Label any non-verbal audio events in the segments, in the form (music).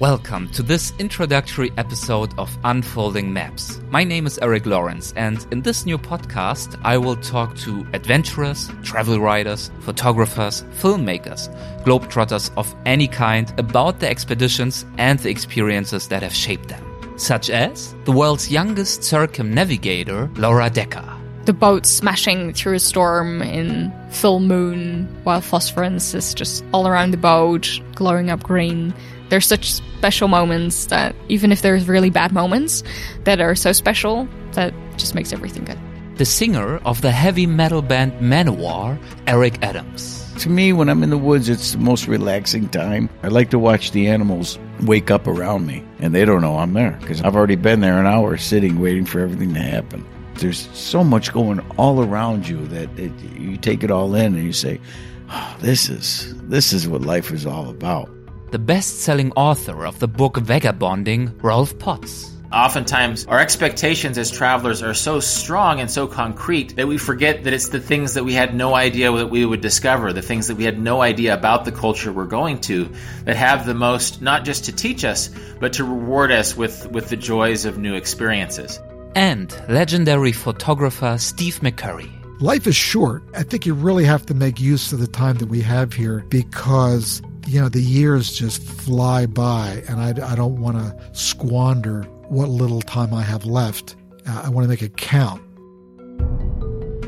Welcome to this introductory episode of Unfolding Maps. My name is Erik Lorenz, and in this new podcast, I will talk to adventurers, travel writers, photographers, filmmakers, globetrotters of any kind about their expeditions and the experiences that have shaped them, such as the world's youngest circumnavigator, Laura Dekker. The boat smashing through a storm in full moon while phosphorescence is just all around the boat, glowing up green there's such special moments that even if there's really bad moments that are so special that just makes everything good. The singer of the heavy metal band Manowar, Eric Adams. To me, when I'm in the woods, it's the most relaxing time. I like to watch the animals wake up around me, and they don't know I'm there because I've already been there an hour sitting waiting for everything to happen. There's so much going all around you that it, you take it all in and you say, oh, "This is this is what life is all about." The best selling author of the book Vagabonding, Rolf Potts. Oftentimes, our expectations as travelers are so strong and so concrete that we forget that it's the things that we had no idea that we would discover, the things that we had no idea about the culture we're going to, that have the most, not just to teach us, but to reward us with, with the joys of new experiences. And legendary photographer Steve McCurry. Life is short. I think you really have to make use of the time that we have here because you know, the years just fly by, and I, I don't want to squander what little time I have left. Uh, I want to make it count.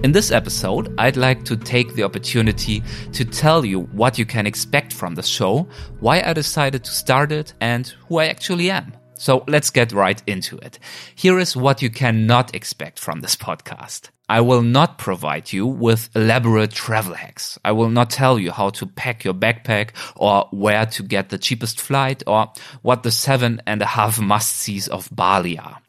In this episode, I'd like to take the opportunity to tell you what you can expect from the show, why I decided to start it, and who I actually am. So let's get right into it. Here is what you cannot expect from this podcast. I will not provide you with elaborate travel hacks. I will not tell you how to pack your backpack or where to get the cheapest flight or what the seven and a half must-sees of Bali are.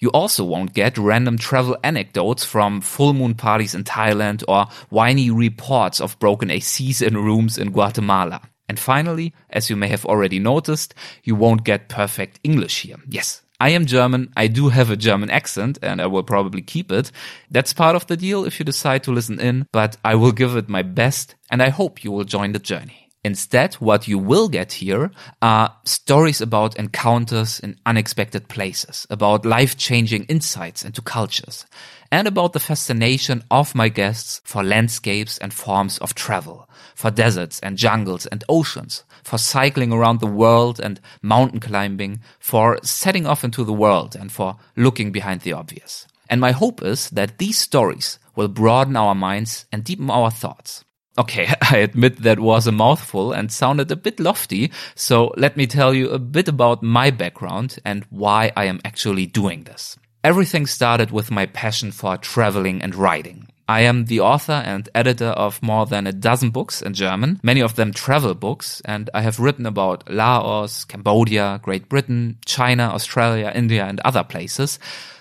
You also won't get random travel anecdotes from full moon parties in Thailand or whiny reports of broken ACs in rooms in Guatemala. And finally, as you may have already noticed, you won't get perfect English here. Yes, I am German. I do have a German accent and I will probably keep it. That's part of the deal if you decide to listen in, but I will give it my best and I hope you will join the journey. Instead, what you will get here are stories about encounters in unexpected places, about life-changing insights into cultures, and about the fascination of my guests for landscapes and forms of travel, for deserts and jungles and oceans, for cycling around the world and mountain climbing, for setting off into the world and for looking behind the obvious. And my hope is that these stories will broaden our minds and deepen our thoughts. Okay, (laughs) I admit that was a mouthful and sounded a bit lofty, so let me tell you a bit about my background and why I am actually doing this. Everything started with my passion for traveling and writing. I am the author and editor of more than a dozen books in German, many of them travel books, and I have written about Laos, Cambodia, Great Britain, China, Australia, India, and other places,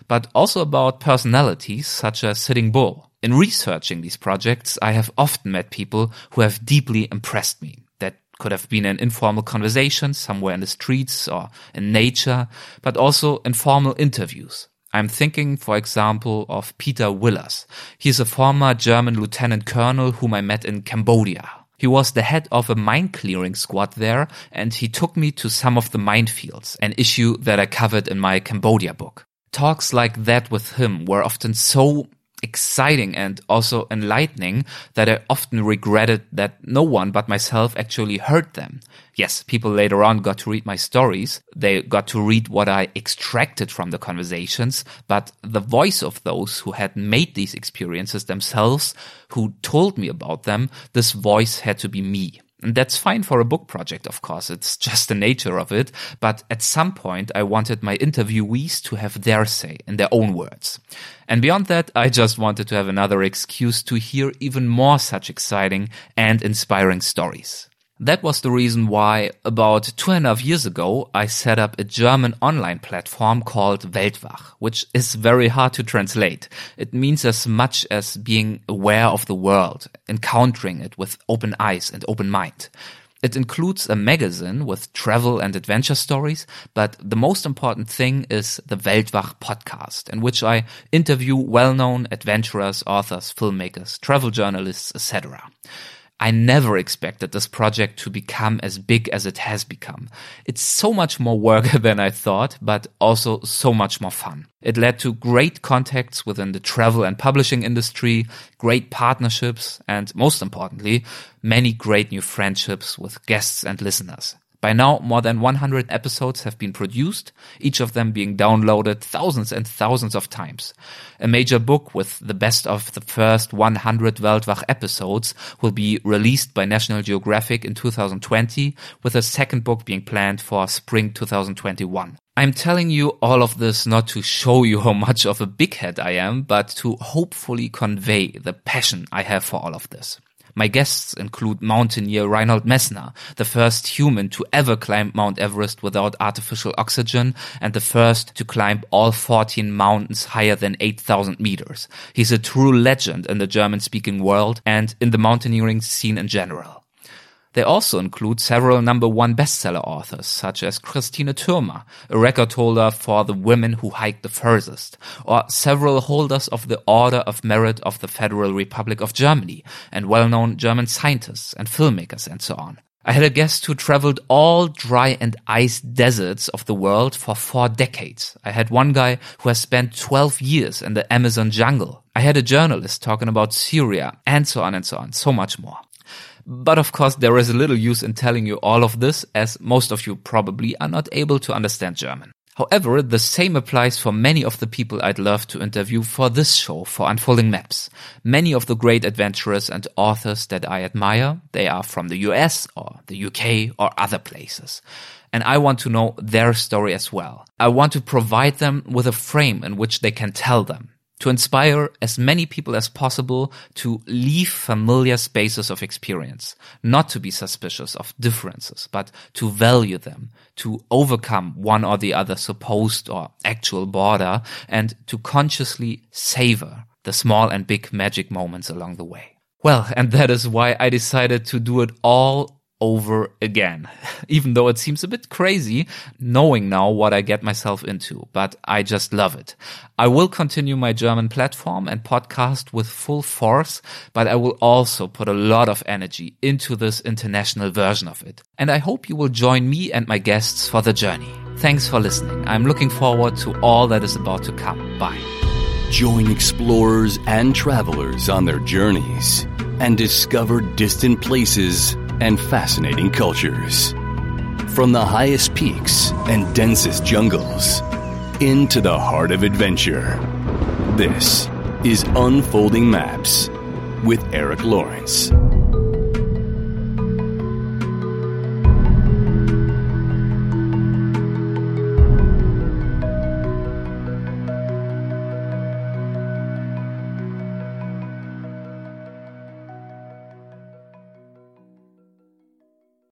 but also about personalities such as Sitting Bull. In researching these projects, I have often met people who have deeply impressed me. That could have been an informal conversation somewhere in the streets or in nature, but also informal interviews. I'm thinking, for example, of Peter Willers. He is a former German lieutenant colonel whom I met in Cambodia. He was the head of a mine clearing squad there, and he took me to some of the minefields, an issue that I covered in my Cambodia book. Talks like that with him were often so exciting and also enlightening that I often regretted that no one but myself actually heard them. Yes, people later on got to read my stories. They got to read what I extracted from the conversations, but the voice of those who had made these experiences themselves, who told me about them, this voice had to be me. And that's fine for a book project, of course. It's (laughs) just the nature of it. But at some point, I wanted my interviewees to have their say in their own words. And beyond that, I just wanted to have another excuse to hear even more such exciting and inspiring stories. That was the reason why about two and a half years ago, I set up a German online platform called Weltwach, which is very hard to translate. It means as much as being aware of the world, encountering it with open eyes and open mind. It includes a magazine with travel and adventure stories, but the most important thing is the Weltwach podcast, in which I interview well-known adventurers, authors, filmmakers, travel journalists, etc. I never expected this project to become as big as it has become. It's so much more work (laughs) than I thought, but also so much more fun. It led to great contacts within the travel and publishing industry, great partnerships, and most importantly, many great new friendships with guests and listeners. By now, more than 100 episodes have been produced, each of them being downloaded thousands and thousands of times. A major book with the best of the first 100 Weltwach episodes will be released by National Geographic in 2020, with a second book being planned for spring 2021. I'm telling you all of this not to show you how much of a big head I am, but to hopefully convey the passion I have for all of this. My guests include mountaineer Reinhold Messner, the first human to ever climb Mount Everest without artificial oxygen and the first to climb all 14 mountains higher than 8,000 meters. He's a true legend in the German speaking world and in the mountaineering scene in general. They also include several number one bestseller authors, such as Christine Thürmer, a record holder for the women who hike the furthest, or several holders of the Order of Merit of the Federal Republic of Germany, and well-known German scientists and filmmakers and so on. I had a guest who traveled all dry and ice deserts of the world for four decades. I had one guy who has spent 12 years in the Amazon jungle. I had a journalist talking about Syria and so on and so on, so much more. But of course, there is a little use in telling you all of this, as most of you probably are not able to understand German. However, the same applies for many of the people I'd love to interview for this show for Unfolding Maps. Many of the great adventurers and authors that I admire, they are from the US or the UK or other places. And I want to know their story as well. I want to provide them with a frame in which they can tell them to inspire as many people as possible to leave familiar spaces of experience, not to be suspicious of differences, but to value them, to overcome one or the other supposed or actual border, and to consciously savor the small and big magic moments along the way. Well, and that is why I decided to do it all over again. (laughs) Even though it seems a bit crazy knowing now what I get myself into, but I just love it. I will continue my German platform and podcast with full force, but I will also put a lot of energy into this international version of it. And I hope you will join me and my guests for the journey. Thanks for listening. I'm looking forward to all that is about to come. Bye. Join explorers and travelers on their journeys and discover distant places and fascinating cultures. From the highest peaks and densest jungles into the heart of adventure. This is Unfolding Maps with Erik Lorenz.